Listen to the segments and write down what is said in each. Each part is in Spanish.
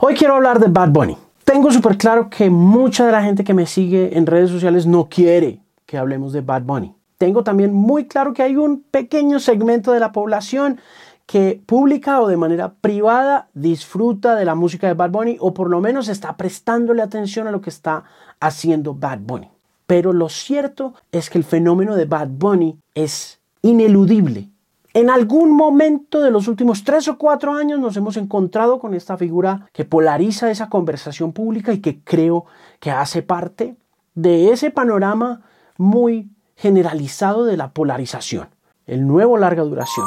Hoy quiero hablar de Bad Bunny. Tengo súper claro que mucha de la gente que me sigue en redes sociales no quiere que hablemos de Bad Bunny. Tengo también muy claro que hay un pequeño segmento de la población que pública o de manera privada disfruta de la música de Bad Bunny o por lo menos está prestándole atención a lo que está haciendo Bad Bunny. Pero lo cierto es que el fenómeno de Bad Bunny es ineludible en algún momento de los últimos tres o cuatro años nos hemos encontrado con esta figura que polariza esa conversación pública y que creo que hace parte de ese panorama muy generalizado de la polarización. El nuevo larga duración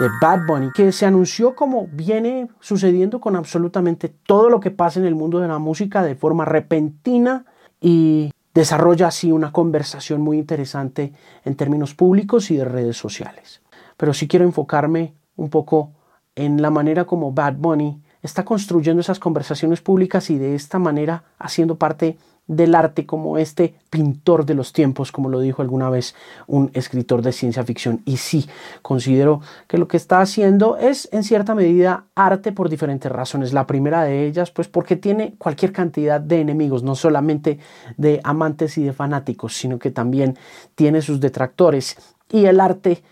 de Bad Bunny, que se anunció como viene sucediendo con absolutamente todo lo que pasa en el mundo de la música de forma repentina y desarrolla así una conversación muy interesante en términos públicos y de redes sociales pero sí quiero enfocarme un poco en la manera como Bad Bunny está construyendo esas conversaciones públicas y de esta manera haciendo parte del arte como este pintor de los tiempos, como lo dijo alguna vez un escritor de ciencia ficción. Y sí, considero que lo que está haciendo es en cierta medida arte por diferentes razones. La primera de ellas, pues porque tiene cualquier cantidad de enemigos, no solamente de amantes y de fanáticos, sino que también tiene sus detractores. Y el arte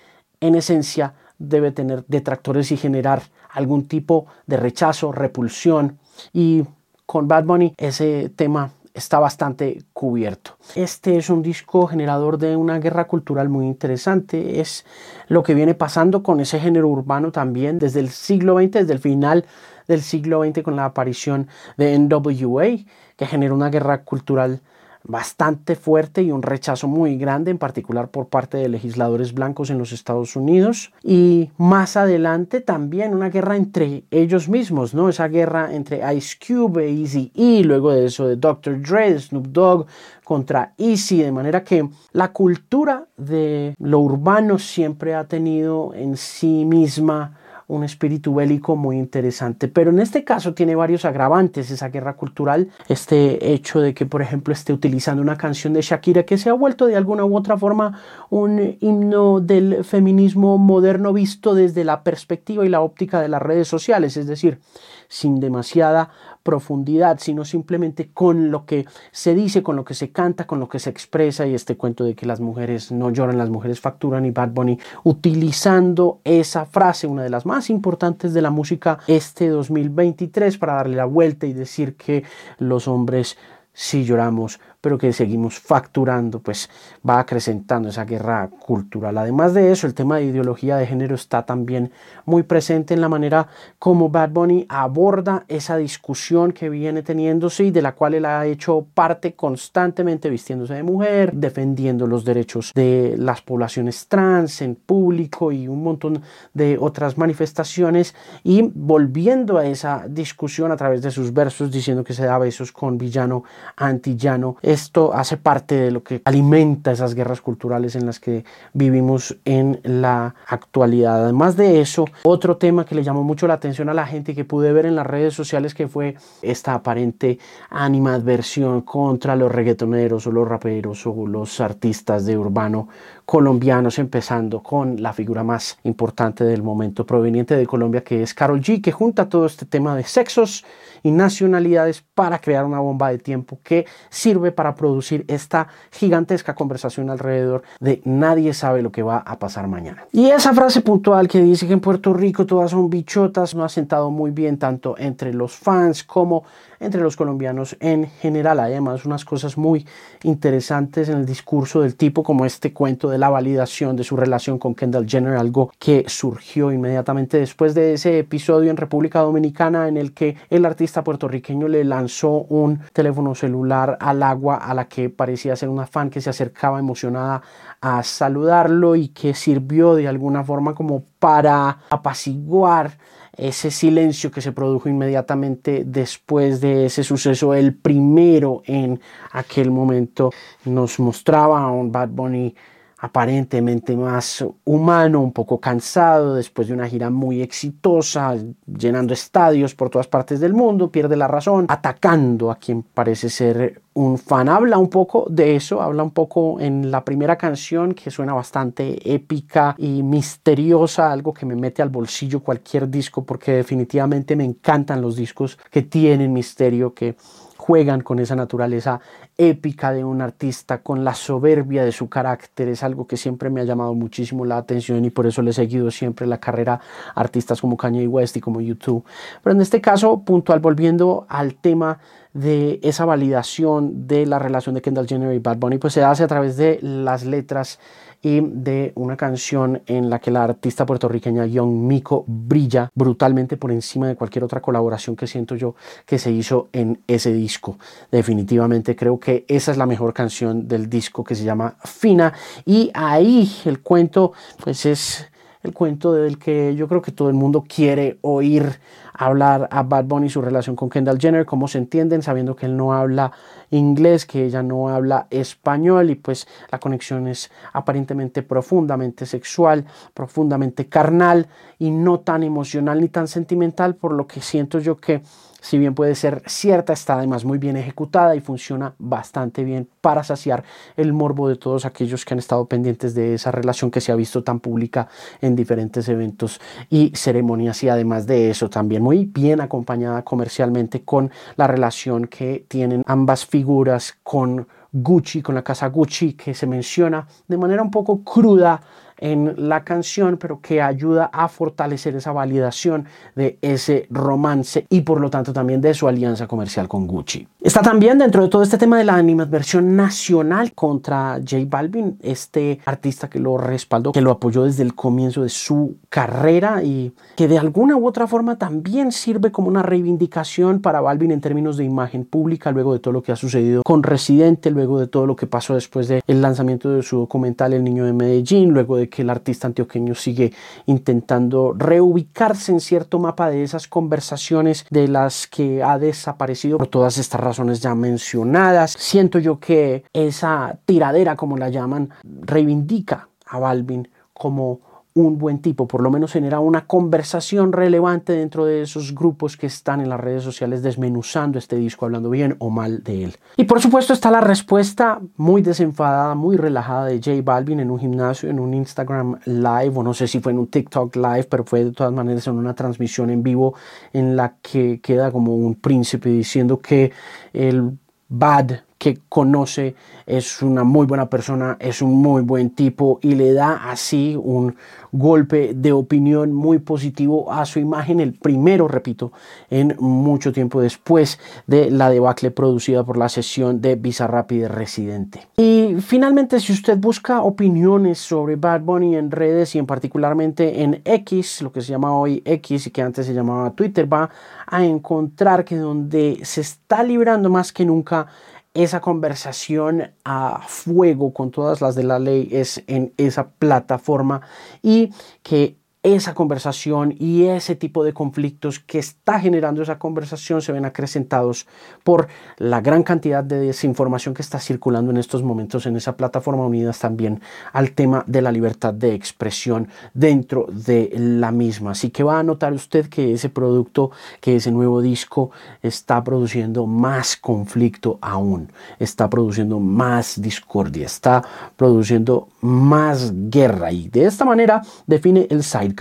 en esencia debe tener detractores y generar algún tipo de rechazo, repulsión. Y con Bad Bunny ese tema está bastante cubierto. Este es un disco generador de una guerra cultural muy interesante. Es lo que viene pasando con ese género urbano también desde el siglo XX, desde el final del siglo XX con la aparición de NWA, que generó una guerra cultural bastante fuerte y un rechazo muy grande, en particular por parte de legisladores blancos en los Estados Unidos. Y más adelante también una guerra entre ellos mismos, ¿no? Esa guerra entre Ice Cube e Easy E, luego de eso de Dr. Dre, Snoop Dogg contra Easy, de manera que la cultura de lo urbano siempre ha tenido en sí misma un espíritu bélico muy interesante. Pero en este caso tiene varios agravantes esa guerra cultural. Este hecho de que, por ejemplo, esté utilizando una canción de Shakira que se ha vuelto de alguna u otra forma un himno del feminismo moderno visto desde la perspectiva y la óptica de las redes sociales. Es decir, sin demasiada profundidad, sino simplemente con lo que se dice, con lo que se canta, con lo que se expresa. Y este cuento de que las mujeres no lloran, las mujeres facturan y Bad Bunny utilizando esa frase, una de las más importantes de la música este 2023 para darle la vuelta y decir que los hombres sí lloramos, pero que seguimos facturando, pues va acrecentando esa guerra cultural. Además de eso, el tema de ideología de género está también muy presente en la manera como Bad Bunny aborda esa discusión que viene teniéndose y de la cual él ha hecho parte constantemente vistiéndose de mujer, defendiendo los derechos de las poblaciones trans en público y un montón de otras manifestaciones y volviendo a esa discusión a través de sus versos diciendo que se da besos con villano antillano esto hace parte de lo que alimenta esas guerras culturales en las que vivimos en la actualidad. Además de eso, otro tema que le llamó mucho la atención a la gente que pude ver en las redes sociales que fue esta aparente animadversión contra los reggaetoneros o los raperos o los artistas de urbano colombianos, empezando con la figura más importante del momento proveniente de Colombia, que es Carol G, que junta todo este tema de sexos y nacionalidades para crear una bomba de tiempo que sirve para producir esta gigantesca conversación alrededor de nadie sabe lo que va a pasar mañana. Y esa frase puntual que dice que en Puerto Rico todas son bichotas no ha sentado muy bien tanto entre los fans como entre los colombianos en general. Además unas cosas muy interesantes en el discurso del tipo como este cuento de la validación de su relación con Kendall Jenner, algo que surgió inmediatamente después de ese episodio en República Dominicana en el que el artista puertorriqueño le lanzó un teléfono celular al agua a la que parecía ser una fan que se acercaba emocionada a saludarlo y que sirvió de alguna forma como para apaciguar ese silencio que se produjo inmediatamente después de ese suceso, el primero en aquel momento, nos mostraba a un Bad Bunny aparentemente más humano, un poco cansado, después de una gira muy exitosa, llenando estadios por todas partes del mundo, pierde la razón, atacando a quien parece ser un fan. Habla un poco de eso, habla un poco en la primera canción que suena bastante épica y misteriosa, algo que me mete al bolsillo cualquier disco porque definitivamente me encantan los discos que tienen misterio, que juegan con esa naturaleza épica de un artista, con la soberbia de su carácter, es algo que siempre me ha llamado muchísimo la atención y por eso le he seguido siempre la carrera a artistas como Kanye West y como YouTube. Pero en este caso, puntual, volviendo al tema de esa validación de la relación de Kendall Jenner y Bad Bunny, pues se hace a través de las letras y de una canción en la que la artista puertorriqueña Young Miko brilla brutalmente por encima de cualquier otra colaboración que siento yo que se hizo en ese disco. Definitivamente creo que esa es la mejor canción del disco que se llama Fina y ahí el cuento pues es el cuento del que yo creo que todo el mundo quiere oír hablar a Bad Bunny, su relación con Kendall Jenner, cómo se entienden, sabiendo que él no habla inglés, que ella no habla español y pues la conexión es aparentemente profundamente sexual, profundamente carnal y no tan emocional ni tan sentimental, por lo que siento yo que si bien puede ser cierta, está además muy bien ejecutada y funciona bastante bien para saciar el morbo de todos aquellos que han estado pendientes de esa relación que se ha visto tan pública en diferentes eventos y ceremonias. Y además de eso también muy bien acompañada comercialmente con la relación que tienen ambas figuras con Gucci, con la casa Gucci que se menciona de manera un poco cruda en la canción, pero que ayuda a fortalecer esa validación de ese romance y por lo tanto también de su alianza comercial con Gucci. Está también dentro de todo este tema de la animadversión nacional contra J Balvin, este artista que lo respaldó, que lo apoyó desde el comienzo de su carrera y que de alguna u otra forma también sirve como una reivindicación para Balvin en términos de imagen pública luego de todo lo que ha sucedido con Residente, luego de todo lo que pasó después del lanzamiento de su documental El Niño de Medellín, luego de que el artista antioqueño sigue intentando reubicarse en cierto mapa de esas conversaciones de las que ha desaparecido por todas estas razones ya mencionadas. Siento yo que esa tiradera, como la llaman, reivindica a Balvin como un buen tipo, por lo menos genera una conversación relevante dentro de esos grupos que están en las redes sociales desmenuzando este disco, hablando bien o mal de él. Y por supuesto está la respuesta muy desenfadada, muy relajada de J Balvin en un gimnasio, en un Instagram live, o no sé si fue en un TikTok live, pero fue de todas maneras en una transmisión en vivo en la que queda como un príncipe diciendo que el bad que conoce, es una muy buena persona, es un muy buen tipo y le da así un golpe de opinión muy positivo a su imagen, el primero, repito, en mucho tiempo después de la debacle producida por la sesión de Bizarrap y de Residente. Y finalmente, si usted busca opiniones sobre Bad Bunny en redes y en particularmente en X, lo que se llama hoy X y que antes se llamaba Twitter, va a encontrar que donde se está librando más que nunca esa conversación a fuego con todas las de la ley es en esa plataforma y que esa conversación y ese tipo de conflictos que está generando esa conversación se ven acrecentados por la gran cantidad de desinformación que está circulando en estos momentos en esa plataforma unidas también al tema de la libertad de expresión dentro de la misma. Así que va a notar usted que ese producto, que ese nuevo disco está produciendo más conflicto aún, está produciendo más discordia, está produciendo más guerra. Y de esta manera define el side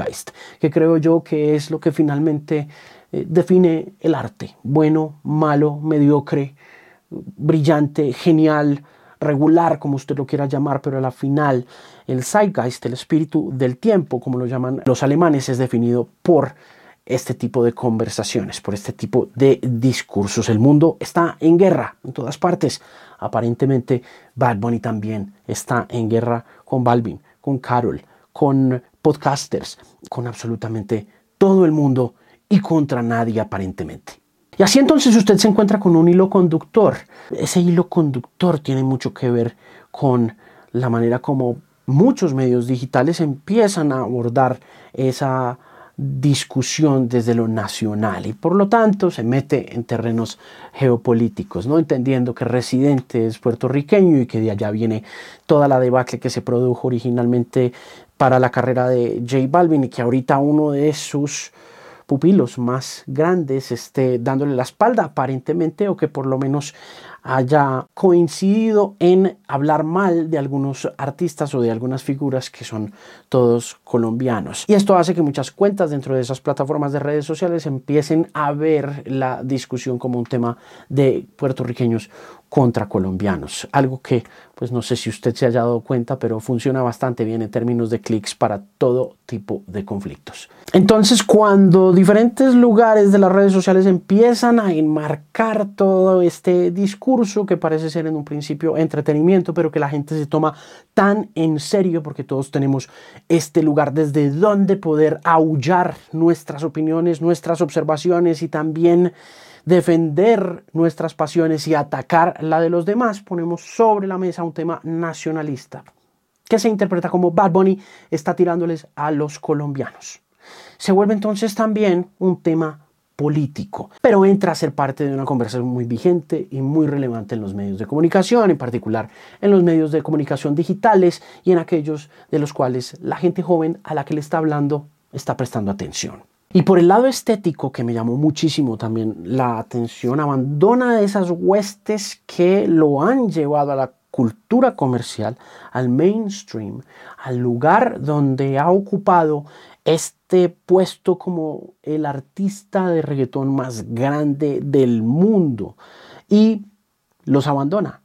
que creo yo que es lo que finalmente eh, define el arte, bueno, malo, mediocre, brillante, genial, regular, como usted lo quiera llamar, pero a la final el Zeitgeist, el espíritu del tiempo, como lo llaman los alemanes, es definido por este tipo de conversaciones, por este tipo de discursos. El mundo está en guerra en todas partes. Aparentemente, Bad Bunny también está en guerra con Balvin, con Carol, con podcasters, con absolutamente todo el mundo y contra nadie aparentemente. Y así entonces usted se encuentra con un hilo conductor. Ese hilo conductor tiene mucho que ver con la manera como muchos medios digitales empiezan a abordar esa discusión desde lo nacional y por lo tanto se mete en terrenos geopolíticos, no entendiendo que Residente es puertorriqueño y que de allá viene toda la debacle que se produjo originalmente para la carrera de J Balvin y que ahorita uno de sus pupilos más grandes esté dándole la espalda aparentemente o que por lo menos haya coincidido en hablar mal de algunos artistas o de algunas figuras que son todos colombianos. Y esto hace que muchas cuentas dentro de esas plataformas de redes sociales empiecen a ver la discusión como un tema de puertorriqueños contra colombianos. Algo que, pues no sé si usted se haya dado cuenta, pero funciona bastante bien en términos de clics para todo tipo de conflictos. Entonces, cuando diferentes lugares de las redes sociales empiezan a enmarcar todo este discurso que parece ser en un principio entretenimiento, pero que la gente se toma tan en serio porque todos tenemos este lugar desde donde poder aullar nuestras opiniones, nuestras observaciones y también defender nuestras pasiones y atacar la de los demás, ponemos sobre la mesa un tema nacionalista que se interpreta como Bad Bunny está tirándoles a los colombianos. Se vuelve entonces también un tema político, pero entra a ser parte de una conversación muy vigente y muy relevante en los medios de comunicación, en particular en los medios de comunicación digitales y en aquellos de los cuales la gente joven a la que le está hablando está prestando atención. Y por el lado estético, que me llamó muchísimo también la atención, abandona esas huestes que lo han llevado a la cultura comercial, al mainstream, al lugar donde ha ocupado este puesto como el artista de reggaetón más grande del mundo y los abandona.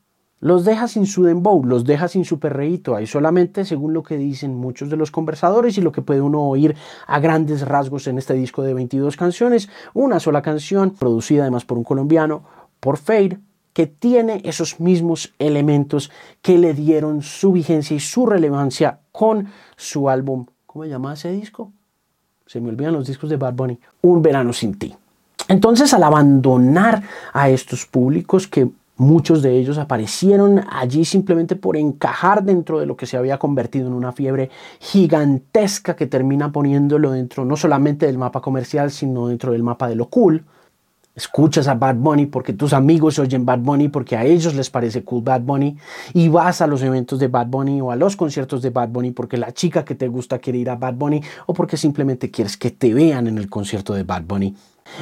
Los deja sin su dembow, los deja sin su perreíto, ahí solamente según lo que dicen muchos de los conversadores y lo que puede uno oír a grandes rasgos en este disco de 22 canciones, una sola canción producida además por un colombiano, por Fade, que tiene esos mismos elementos que le dieron su vigencia y su relevancia con su álbum, ¿cómo se llama ese disco? Se me olvidan los discos de Bad Bunny, Un verano sin ti. Entonces, al abandonar a estos públicos que Muchos de ellos aparecieron allí simplemente por encajar dentro de lo que se había convertido en una fiebre gigantesca que termina poniéndolo dentro no solamente del mapa comercial, sino dentro del mapa de lo cool. Escuchas a Bad Bunny porque tus amigos oyen Bad Bunny porque a ellos les parece cool Bad Bunny y vas a los eventos de Bad Bunny o a los conciertos de Bad Bunny porque la chica que te gusta quiere ir a Bad Bunny o porque simplemente quieres que te vean en el concierto de Bad Bunny.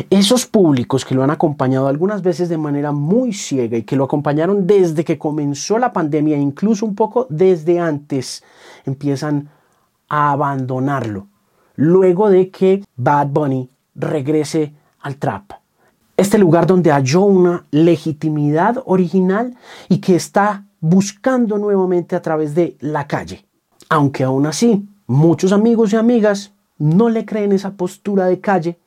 Esos públicos que lo han acompañado algunas veces de manera muy ciega y que lo acompañaron desde que comenzó la pandemia, incluso un poco desde antes, empiezan a abandonarlo. Luego de que Bad Bunny regrese al trap. Este lugar donde halló una legitimidad original y que está buscando nuevamente a través de la calle. Aunque aún así, muchos amigos y amigas no le creen esa postura de calle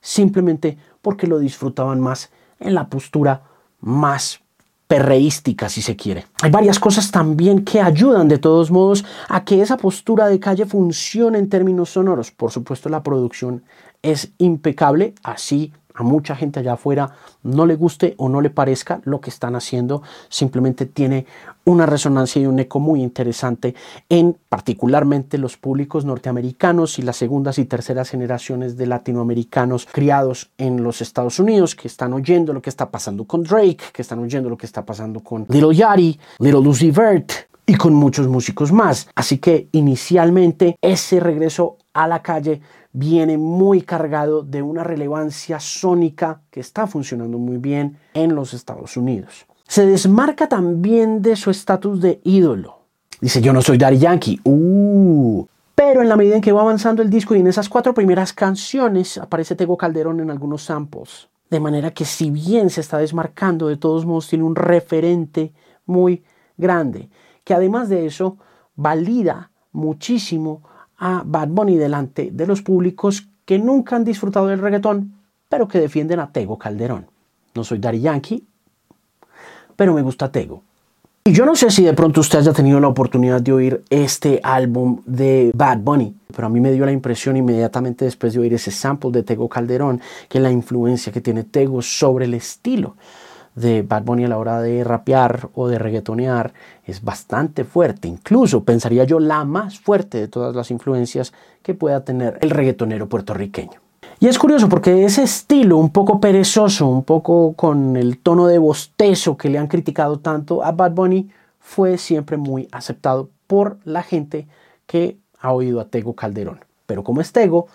simplemente porque lo disfrutaban más en la postura más perreística, si se quiere. Hay varias cosas también que ayudan de todos modos a que esa postura de calle funcione en términos sonoros. Por supuesto, la producción es impecable, así a mucha gente allá afuera no le guste o no le parezca lo que están haciendo, simplemente tiene una resonancia y un eco muy interesante en particularmente los públicos norteamericanos y las segundas y terceras generaciones de latinoamericanos criados en los Estados Unidos que están oyendo lo que está pasando con Drake, que están oyendo lo que está pasando con Little Yachty, Little Lucy Vert, y con muchos músicos más. Así que inicialmente ese regreso a la calle viene muy cargado de una relevancia sónica que está funcionando muy bien en los Estados Unidos. Se desmarca también de su estatus de ídolo. Dice, yo no soy Daddy Yankee. Uh. Pero en la medida en que va avanzando el disco y en esas cuatro primeras canciones aparece Tego Calderón en algunos samples. De manera que si bien se está desmarcando, de todos modos tiene un referente muy grande, que además de eso valida muchísimo a Bad Bunny delante de los públicos que nunca han disfrutado del reggaetón, pero que defienden a Tego Calderón. No soy Daddy Yankee, pero me gusta Tego. Y yo no sé si de pronto usted haya tenido la oportunidad de oír este álbum de Bad Bunny, pero a mí me dio la impresión inmediatamente después de oír ese sample de Tego Calderón, que la influencia que tiene Tego sobre el estilo de Bad Bunny a la hora de rapear o de reggaetonear es bastante fuerte, incluso pensaría yo la más fuerte de todas las influencias que pueda tener el reggaetonero puertorriqueño. Y es curioso porque ese estilo un poco perezoso, un poco con el tono de bostezo que le han criticado tanto a Bad Bunny, fue siempre muy aceptado por la gente que ha oído a Tego Calderón. Pero como es Tego,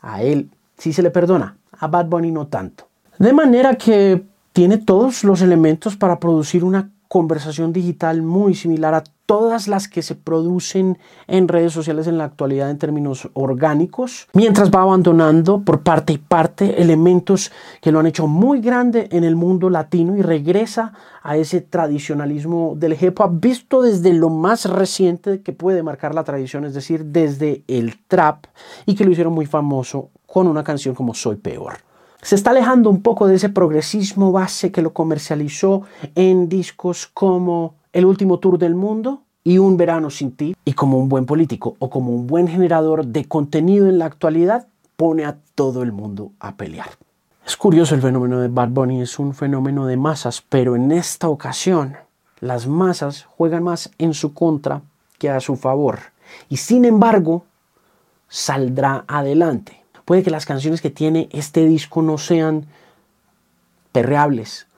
a él sí se le perdona, a Bad Bunny no tanto. De manera que tiene todos los elementos para producir una conversación digital muy similar a todas las que se producen en redes sociales en la actualidad en términos orgánicos, mientras va abandonando por parte y parte elementos que lo han hecho muy grande en el mundo latino y regresa a ese tradicionalismo del hip hop visto desde lo más reciente que puede marcar la tradición, es decir, desde el trap y que lo hicieron muy famoso con una canción como Soy Peor se está alejando un poco de ese progresismo base que lo comercializó en discos como El último tour del mundo y Un verano sin ti. Y como un buen político o como un buen generador de contenido en la actualidad, pone a todo el mundo a pelear. Es curioso el fenómeno de Bad Bunny, es un fenómeno de masas, pero en esta ocasión las masas juegan más en su contra que a su favor. Y sin embargo, saldrá adelante. Puede que las canciones que tiene este disco no sean perreables,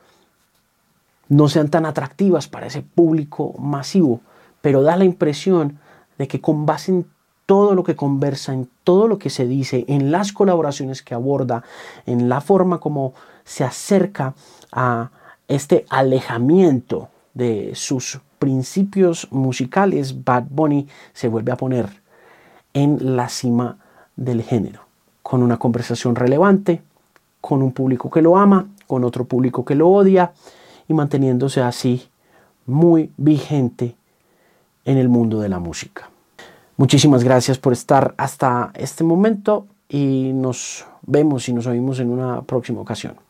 no sean tan atractivas para ese público masivo, pero da la impresión de que con base en todo lo que conversa, en todo lo que se dice, en las colaboraciones que aborda, en la forma como se acerca a este alejamiento de sus principios musicales, Bad Bunny se vuelve a poner en la cima del género con una conversación relevante, con un público que lo ama, con otro público que lo odia y manteniéndose así muy vigente en el mundo de la música. Muchísimas gracias por estar hasta este momento y nos vemos y nos oímos en una próxima ocasión.